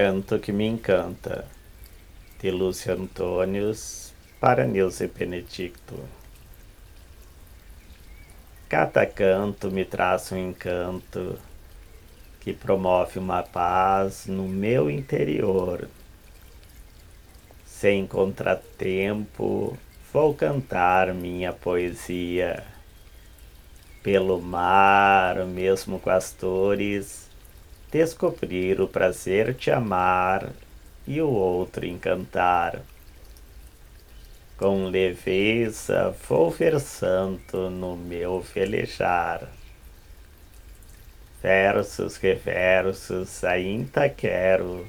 Canto que me encanta, de Lúcio Antônios para Nilce Benedicto. Cada canto me traz um encanto que promove uma paz no meu interior. Sem contratempo, vou cantar minha poesia. Pelo mar, mesmo com as dores, descobrir o prazer de amar e o outro encantar. Com leveza vou versando no meu velejar. Versos, reversos, ainda quero.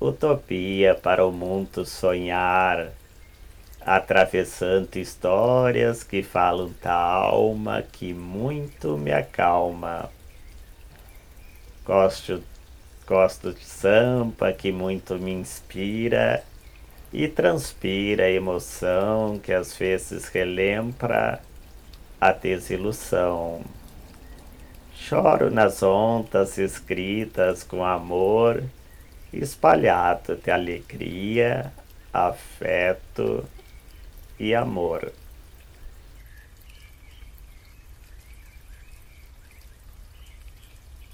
Utopia para o mundo sonhar, atravessando histórias que falam da alma que muito me acalma. Gosto, gosto de samba que muito me inspira e transpira a emoção que às vezes relembra a desilusão. Choro nas ondas escritas com amor, espalhado de alegria, afeto e amor.